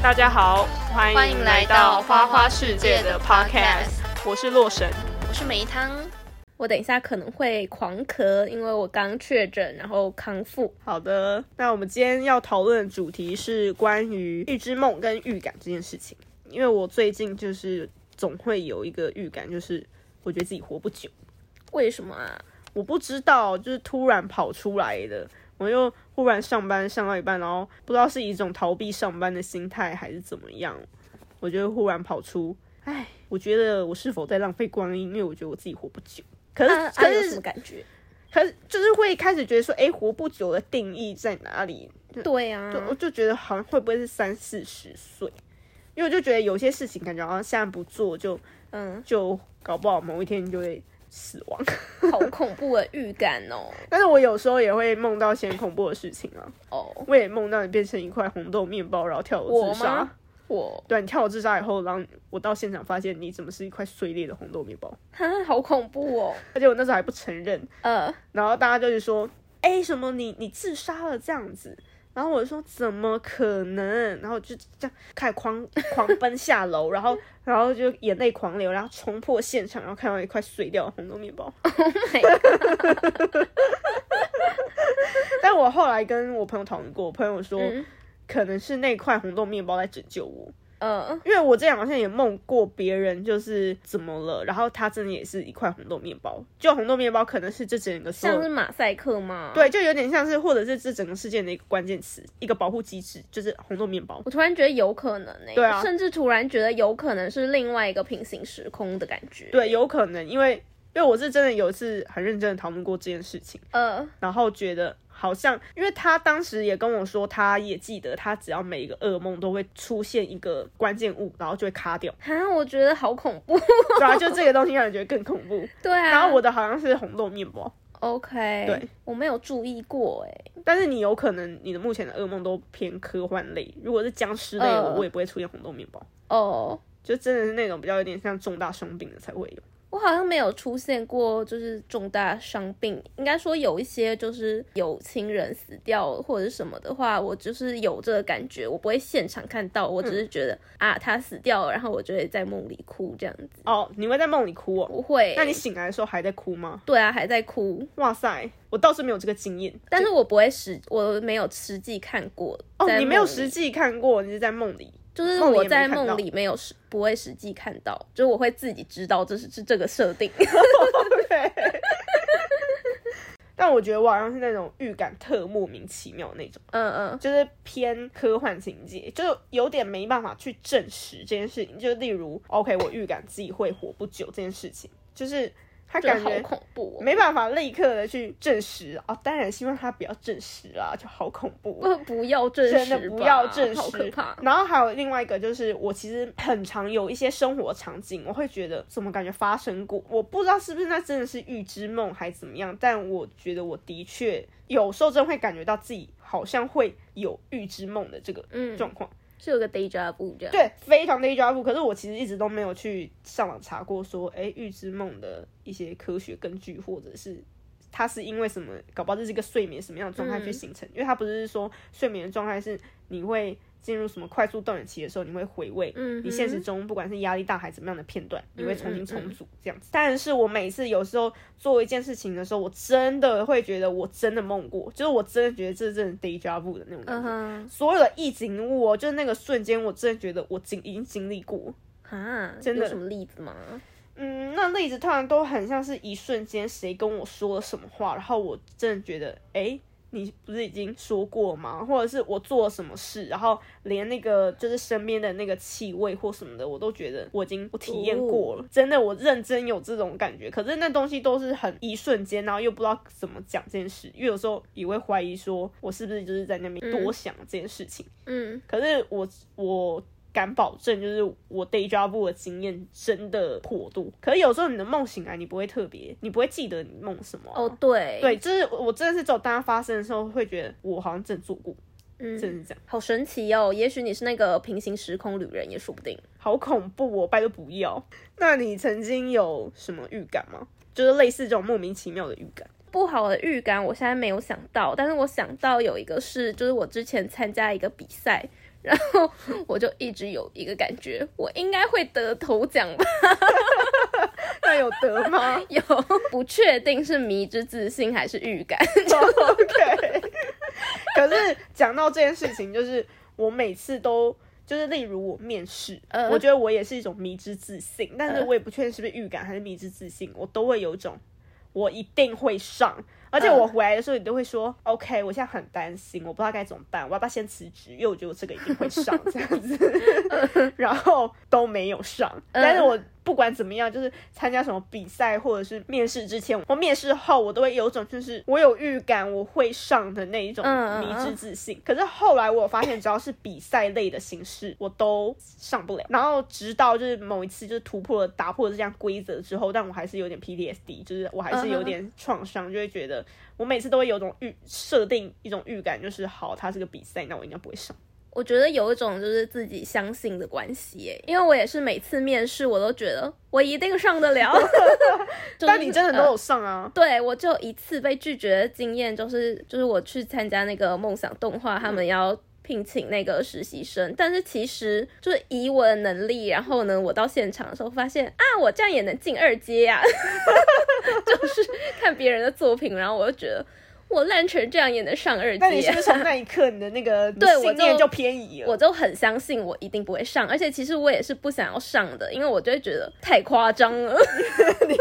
大家好，欢欢迎来到花花世界的 Podcast，我是洛神，我是梅汤。我等一下可能会狂咳，因为我刚确诊，然后康复。好的，那我们今天要讨论的主题是关于预知梦跟预感这件事情。因为我最近就是总会有一个预感，就是我觉得自己活不久。为什么啊？我不知道，就是突然跑出来的。我又忽然上班上到一半，然后不知道是一种逃避上班的心态还是怎么样，我就忽然跑出，哎，我觉得我是否在浪费光阴？因为我觉得我自己活不久。可是，啊、可是、什么感觉？可是就是会开始觉得说，哎，活不久的定义在哪里？对呀、啊，就我就觉得好像会不会是三四十岁？因为我就觉得有些事情感觉好像现在不做就，嗯，就搞不好某一天就会。死亡，好恐怖的预感哦！但是我有时候也会梦到一些恐怖的事情啊。哦，oh. 我也梦到你变成一块红豆面包，然后跳楼自杀。我，对，你跳楼自杀以后，然后我到现场发现你怎么是一块碎裂的红豆面包？哈，好恐怖哦！而且我那时候还不承认。呃，然后大家就是说，哎、欸，什么你你自杀了这样子？然后我就说怎么可能？然后就这样开始狂狂奔下楼，然后然后就眼泪狂流，然后冲破现场，然后看到一块碎掉的红豆面包。Oh my God 但我后来跟我朋友讨论过，我朋友说、嗯、可能是那块红豆面包在拯救我。嗯，因为我之前好像也梦过别人就是怎么了，然后他真的也是一块红豆面包，就红豆面包可能是这整个像是马赛克吗？对，就有点像是，或者是这整个事件的一个关键词，一个保护机制，就是红豆面包。我突然觉得有可能呢、欸，对啊，甚至突然觉得有可能是另外一个平行时空的感觉。对，有可能，因为因为我是真的有一次很认真的讨论过这件事情，呃，然后觉得。好像，因为他当时也跟我说，他也记得，他只要每一个噩梦都会出现一个关键物，然后就会卡掉。哈，我觉得好恐怖。对啊，就这个东西让人觉得更恐怖。对啊。然后我的好像是红豆面包。OK。对，我没有注意过哎。但是你有可能你的目前的噩梦都偏科幻类，如果是僵尸类的，我、uh, 我也不会出现红豆面包。哦。Oh. 就真的是那种比较有点像重大伤病的才会有。我好像没有出现过，就是重大伤病。应该说有一些就是有亲人死掉或者是什么的话，我就是有这个感觉。我不会现场看到，我只是觉得、嗯、啊，他死掉了，然后我就会在梦里哭这样子。哦，你会在梦里哭哦？不会。那你醒来的时候还在哭吗？对啊，还在哭。哇塞，我倒是没有这个经验。但是我不会实，我没有实际看过。哦，你没有实际看过，你是在梦里。就是我在梦里没有实不会实际看到，就是我会自己知道这是是这个设定。对。但我觉得我好像是那种预感特莫名其妙的那种，嗯嗯，就是偏科幻情节，就有点没办法去证实这件事情。就例如，OK，我预感自己会活不久这件事情，就是。他感觉好恐怖，没办法立刻的去证实啊！当然希望他不要证实啦，就好恐怖。不，不要证实，真的不要证实，好可怕。然后还有另外一个，就是我其实很常有一些生活场景，我会觉得怎么感觉发生过，我不知道是不是那真的是预知梦还是怎么样，但我觉得我的确有时候真会感觉到自己好像会有预知梦的这个状况。嗯是有个 déjà vu 这样，对，非常 déjà vu。可是我其实一直都没有去上网查过，说，哎，预知梦的一些科学根据，或者是它是因为什么，搞不好这是一个睡眠什么样的状态去形成？嗯、因为它不是说睡眠的状态是你会。进入什么快速动员期的时候，你会回味你现实中不管是压力大还是怎么样的片段，你会重新重组这样子。但是我每次有时候做一件事情的时候，我真的会觉得我真的梦过，就是我真的觉得这是真的 deja vu 的那种所有的意境物，就是那个瞬间，我真的觉得我经已经经历过。啊，真的有什么例子吗？嗯，那例子突然都很像是一瞬间谁跟我说了什么话，然后我真的觉得，哎、欸。你不是已经说过吗？或者是我做了什么事，然后连那个就是身边的那个气味或什么的，我都觉得我已经我体验过了。真的，我认真有这种感觉。可是那东西都是很一瞬间，然后又不知道怎么讲这件事，因为有时候也会怀疑说，我是不是就是在那边多想这件事情。嗯，可是我我。敢保证，就是我 deja vu 的经验真的颇多。可是有时候你的梦醒来，你不会特别，你不会记得你梦什么、啊。哦，对，对，就是我真的是只有当它发生的时候，会觉得我好像真的做过，嗯，真的是这样，好神奇哦。也许你是那个平行时空旅人，也说不定。好恐怖哦，拜托不要。那你曾经有什么预感吗？就是类似这种莫名其妙的预感。不好的预感，我现在没有想到，但是我想到有一个是，就是我之前参加一个比赛。然后我就一直有一个感觉，我应该会得头奖吧？那有得吗？有，不确定是迷之自信还是预感。OK。可是讲到这件事情，就是我每次都就是，例如我面试，呃、我觉得我也是一种迷之自信，但是我也不确定是不是预感还是迷之自信，我都会有一种我一定会上。而且我回来的时候，你都会说、嗯、，OK，我现在很担心，我不知道该怎么办，我要不要先辞职？因为我觉得我这个一定会上这样子，然后都没有上，但是我。不管怎么样，就是参加什么比赛或者是面试之前，或面试后，我都会有种就是我有预感我会上的那一种迷之自信。嗯、可是后来我发现，只要是比赛类的形式，我都上不了。然后直到就是某一次就是突破了打破了这样规则之后，但我还是有点 PTSD，就是我还是有点创伤，就会觉得我每次都会有种预设定一种预感，就是好，它是个比赛，那我应该不会上。我觉得有一种就是自己相信的关系耶，因为我也是每次面试我都觉得我一定上得了，就是、但你真的都有上啊？呃、对，我就一次被拒绝的经验，就是就是我去参加那个梦想动画，他们要聘请那个实习生，嗯、但是其实就是以我的能力，然后呢，我到现场的时候发现啊，我这样也能进二阶呀、啊，就是看别人的作品，然后我就觉得。我烂成这样也能上二阶？那你是不是从那一刻你的那个 信念就偏移了？我就很相信我一定不会上，而且其实我也是不想要上的，因为我就会觉得太夸张了。你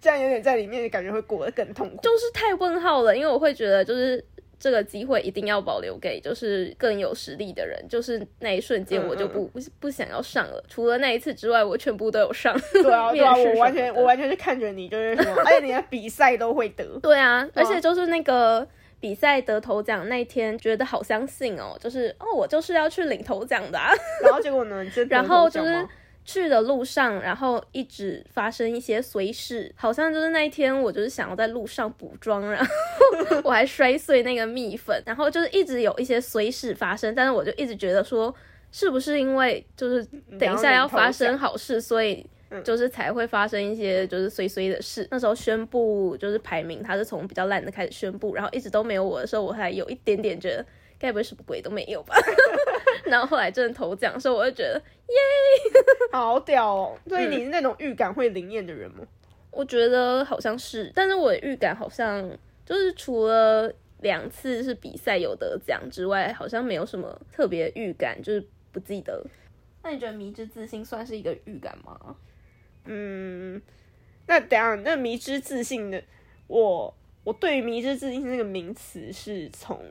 这样有点在里面感觉会过得更痛苦，就是太问号了，因为我会觉得就是。这个机会一定要保留给就是更有实力的人，就是那一瞬间我就不、嗯嗯、不想要上了。除了那一次之外，我全部都有上。对啊，对啊，我完全我完全是看着你就是什么，而 且连比赛都会得。对啊，而且就是那个比赛得头奖那天，觉得好相信哦，就是哦，我就是要去领头奖的、啊。然后结果呢？然后就是。去的路上，然后一直发生一些随事，好像就是那一天我就是想要在路上补妆，然后我还摔碎那个蜜粉，然后就是一直有一些随事发生，但是我就一直觉得说，是不是因为就是等一下要发生好事，所以就是才会发生一些就是碎碎的事。那时候宣布就是排名，他是从比较烂的开始宣布，然后一直都没有我的时候，我还有一点点觉得。该不会什么鬼都没有吧？然后后来真的头奖的时候，我就觉得耶，好屌哦！所以你是那种预感会灵验的人吗？嗯，我觉得好像是，但是我的预感好像就是除了两次是比赛有得奖之外，好像没有什么特别预感，就是不记得。那你觉得迷之自信算是一个预感吗？嗯，那等下那迷之自信的我，我对于迷之自信这个名词是从。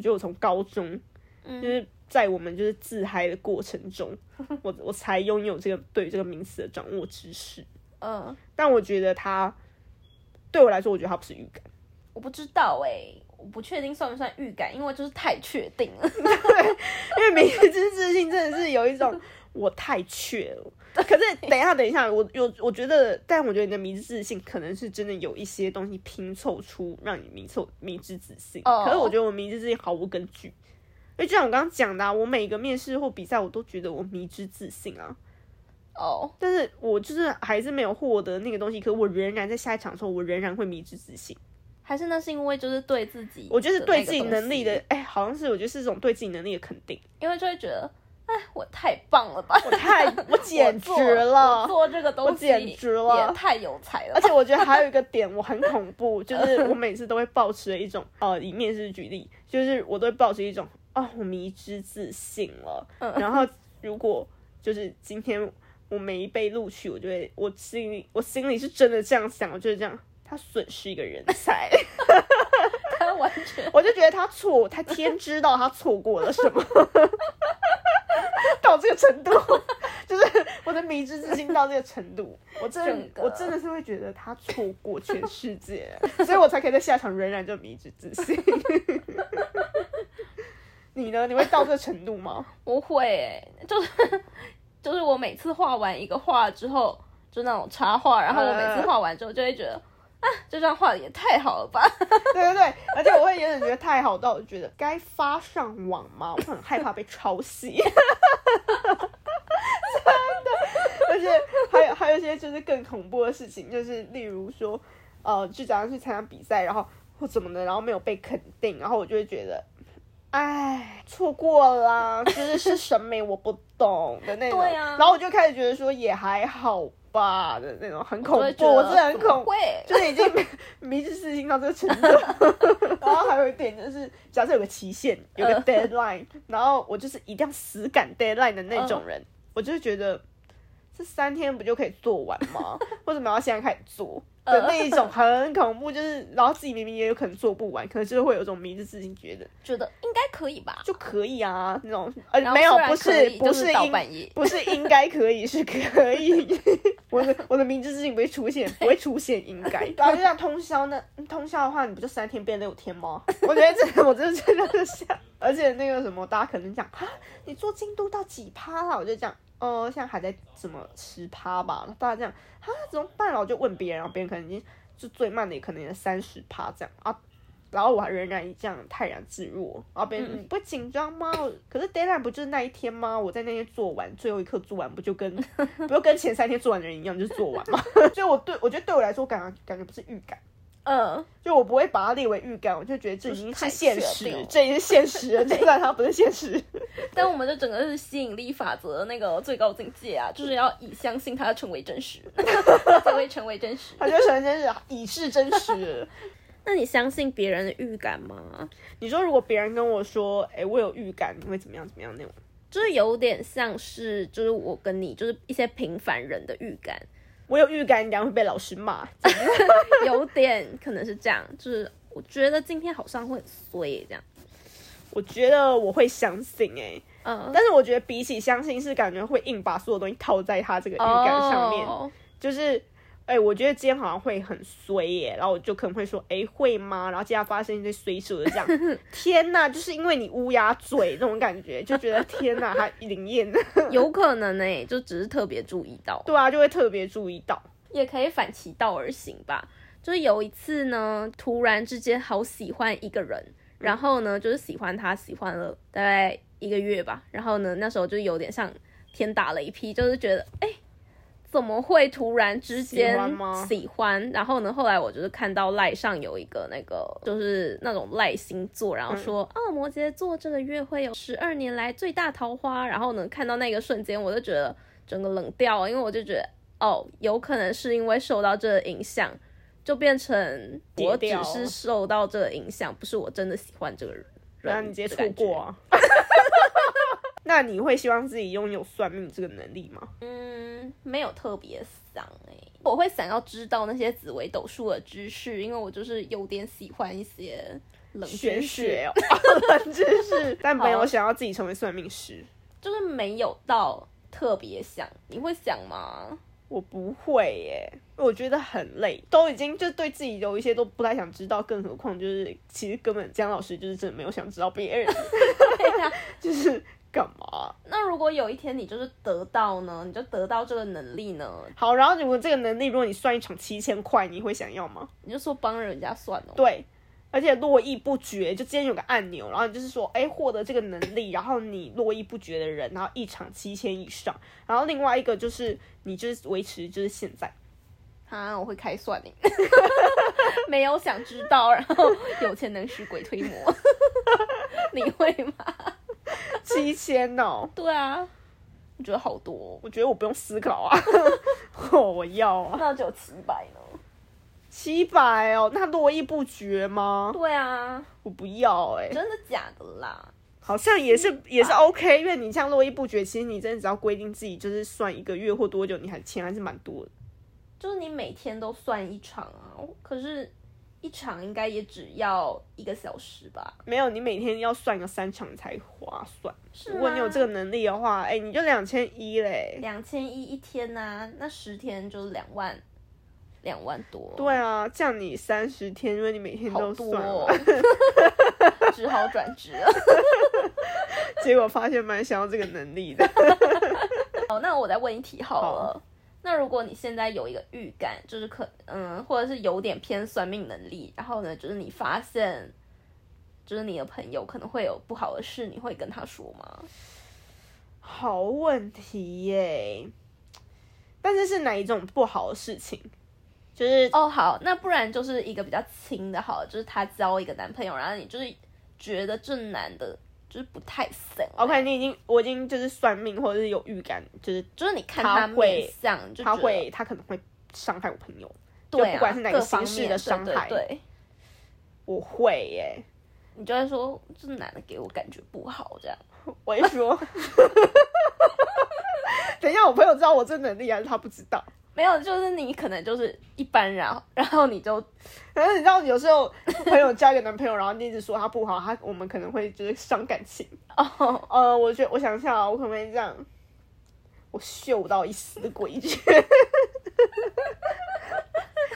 我觉得我从高中，就是在我们就是自嗨的过程中，嗯、我我才拥有这个对于这个名词的掌握知识。嗯，但我觉得它对我来说，我觉得它不是预感。我不知道哎、欸，我不确定算不算预感，因为就是太确定了。我太缺了。可是等一下，等一下，我有我觉得，但我觉得你的迷之自信可能是真的有一些东西拼凑出让你迷凑迷之自信。Oh. 可是我觉得我迷之自信毫无根据，因为就像我刚刚讲的、啊，我每个面试或比赛，我都觉得我迷之自信啊。哦，oh. 但是我就是还是没有获得那个东西，可是我仍然在下一场的时候，我仍然会迷之自信。还是那是因为就是对自己，我觉得是对自己能力的，哎、欸，好像是我觉得是一种对自己能力的肯定，因为就会觉得。哎，我太棒了吧！我太，我简直了！做，做这个东西，我简直了，也太有才了。而且我觉得还有一个点，我很恐怖，就是我每次都会保持一种，呃，以面试举例，就是我都会保持一种，哦，我迷之自信了。嗯、然后如果就是今天我没被录取，我就会，我心里，我心里是真的这样想，我就是这样，他损失一个人才。他完全，我就觉得他错，他天知道他错过了什么。到这个程度，就是我的迷之自信到这个程度，我真的，我真的是会觉得他错过全世界，所以我才可以在下场仍然就迷之自信。你呢？你会到这个程度吗？不会、欸，就是就是我每次画完一个画之后，就那种插画，然后我每次画完之后就会觉得。啊，这张画的也太好了吧！对对对，而且我会有点觉得太好到我觉得该发上网吗？我很害怕被抄袭，真的。而且还有还有一些就是更恐怖的事情，就是例如说，呃，就假如去参加比赛，然后或怎么的，然后没有被肯定，然后我就会觉得，唉，错过啦，就是是审美我不懂的那种。对啊。然后我就开始觉得说也还好吧的那种，很恐怖，我真的很恐怖，就是已经 迷之自信到这个程度。然后还有一点就是，假设有个期限，有个 deadline，然后我就是一定要死赶 deadline 的那种人，我就觉得这三天不就可以做完吗？为什么要现在开始做？的那一种很恐怖，就是然后自己明明也有可能做不完，可能就是会有一种迷之自信，觉得。觉得应该可以吧，就可以啊那种，呃没有不是不是应不是应该可以是可以，我的我的迷之自信不会出现不会出现应该，然后就像通宵呢，通宵的话你不就三天变六天吗？我觉得这我真的真的是想，而且那个什么大家可能讲啊，你做进度到几趴了？我就讲。哦、呃，现在还在怎么十趴吧？大家这样啊，怎么办？然后就问别人，然后别人可能已经就最慢的也可能也三十趴这样啊。然后我还仍然这样泰然自若，然后别人、嗯、你不会紧张吗？可是 deadline 不就是那一天吗？我在那天做完，最后一刻做完，不就跟 不就跟前三天做完的人一样，就是做完吗？所以我对我觉得对我来说，感觉感觉不是预感。嗯，就我不会把它列为预感，我就觉得这已经是现实，这已经是现实了，就算它不是现实。但我们这整个是吸引力法则的那个最高境界啊，就是要以相信它成为真实，才会成为真实，它就成为真实，已是真实。那你相信别人的预感吗？你说如果别人跟我说，哎、欸，我有预感，你会怎么样？怎么样那种？就是有点像是，就是我跟你，就是一些平凡人的预感。我有预感，你等下会被老师骂。有点可能是这样，就是我觉得今天好像会很衰这样。我觉得我会相信哎、欸，嗯，但是我觉得比起相信，是感觉会硬把所有东西套在他这个预感上面，哦、就是。哎、欸，我觉得今天好像会很衰耶，然后我就可能会说，哎、欸，会吗？然后接下来发生一些衰事的这样，天哪，就是因为你乌鸦嘴这种感觉，就觉得天哪，还灵验，有 可能呢，就只是特别注意到，对啊，就会特别注意到，也可以反其道而行吧。就是有一次呢，突然之间好喜欢一个人，然后呢，就是喜欢他，喜欢了大概一个月吧，然后呢，那时候就有点像天打雷劈，就是觉得，哎、欸。怎么会突然之间喜欢？然后呢？后来我就是看到赖上有一个那个，就是那种赖星座，然后说，摩羯座这个月会有十二年来最大桃花。然后呢，看到那个瞬间，我就觉得整个冷掉，因为我就觉得，哦，有可能是因为受到这个影响，就变成我只是受到这个影响，不是我真的喜欢这个人。然后你直接触过啊。那你会希望自己拥有算命这个能力吗？嗯，没有特别想哎、欸，我会想要知道那些紫微斗数的知识，因为我就是有点喜欢一些冷知识哦，冷知识，但没有想要自己成为算命师，就是没有到特别想。你会想吗？我不会耶，我觉得很累，都已经就对自己有一些都不太想知道，更何况就是其实根本江老师就是真的没有想知道别人，对啊，就是。干嘛？那如果有一天你就是得到呢？你就得到这个能力呢？好，然后如果这个能力，如果你算一场七千块，你会想要吗？你就说帮人家算哦。对，而且络绎不绝，就今天有个按钮，然后你就是说，哎，获得这个能力，然后你络绎不绝的人，然后一场七千以上，然后另外一个就是你就是维持就是现在。啊，我会开算你，没有想知道，然后有钱能使鬼推磨，你会吗？七千哦，对啊，我觉得好多，我觉得我不用思考啊，我要啊，那只有七百呢？七百哦，那络绎不绝吗？对啊，我不要哎、欸，真的假的啦？好像也是也是 OK，因为你像络绎不绝，其实你真的只要规定自己就是算一个月或多久，你还钱还是蛮多的，就是你每天都算一场啊，可是。一场应该也只要一个小时吧？没有，你每天要算个三场才划算。如果你有这个能力的话，哎、欸，你就两千一嘞。两千一一天呐、啊，那十天就是两万，两万多。对啊，这样你三十天，因为你每天都算，只好转职了。结果发现蛮想要这个能力的。好，那我再问一题好了。好那如果你现在有一个预感，就是可嗯，或者是有点偏算命能力，然后呢，就是你发现，就是你的朋友可能会有不好的事，你会跟他说吗？好问题耶，但是是哪一种不好的事情？就是哦，好，那不然就是一个比较轻的，好，就是她交一个男朋友，然后你就是觉得这男的就是不太行。OK，你已经我已经就是算命或者是有预感，就是就是你看他面相，就他会他可能会伤害我朋友，对、啊，不管是哪个形式的伤害，对，我会耶，你就会说这男的给我感觉不好，这样，我一说，等一下我朋友知道我这能力还是他不知道？没有，就是你可能就是一般人，然后然后你就，然后你知道有时候朋友交一个男朋友，然后你一直说他不好，他我们可能会就是伤感情。哦、oh.，呃，我觉得我想一下啊，我可不可以这样？我嗅到一丝诡谲，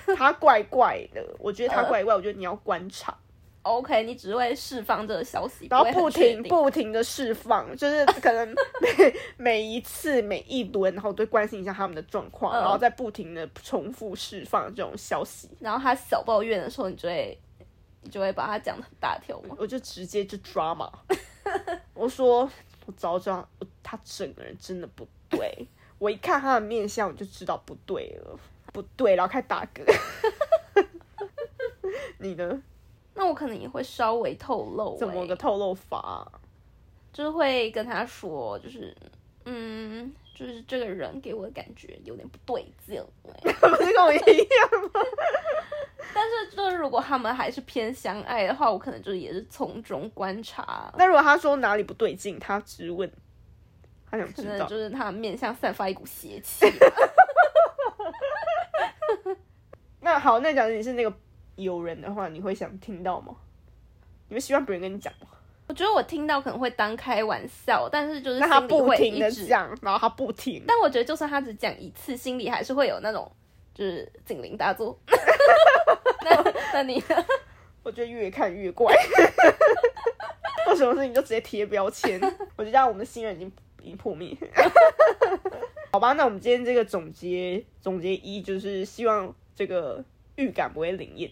他怪怪的，我觉得他怪怪，uh. 我觉得你要观察。OK，你只会释放这个消息，然后不停不停的释放，就是 可能每每一次每一轮，然后都关心一下他们的状况，嗯，然后再不停的重复释放这种消息。然后他小抱怨的时候，你就会你就会把他讲的很大条吗？我就直接就抓嘛，我说我早知道他整个人真的不对，我一看他的面相，我就知道不对了，不对，然后开始打嗝。你呢？那我可能也会稍微透露、欸，怎么个透露法、啊？就是会跟他说，就是，嗯，就是这个人给我的感觉有点不对劲、欸，不是跟我一样吗？但是，就是如果他们还是偏相爱的话，我可能就也是从中观察。那如果他说哪里不对劲，他直问，他想知道，就是他面相散发一股邪气。那好，那假如你是那个。有人的话，你会想听到吗？你们希望别人跟你讲吗？我觉得我听到可能会当开玩笑，但是就是那他不停的讲，然后他不停。但我觉得就算他只讲一次，心里还是会有那种就是警铃大作。那那你呢？我觉得越看越怪。做什么事情就直接贴标签？我觉得我们的信任已经已经破灭。好吧，那我们今天这个总结总结一就是希望这个预感不会灵验。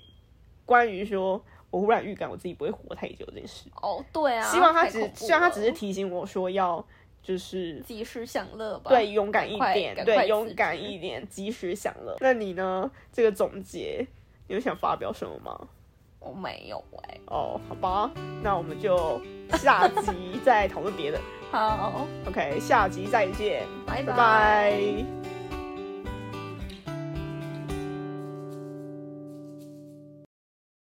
关于说，我忽然预感我自己不会活太久这件事。哦，对啊，希望他只希望他只是提醒我说要就是及时享乐吧，对，勇敢一点，对，勇敢一点，及时享乐。那你呢？这个总结，你有想发表什么吗？我没有哎、欸。哦，好吧，那我们就下集再讨论别的。好，OK，下集再见，拜拜。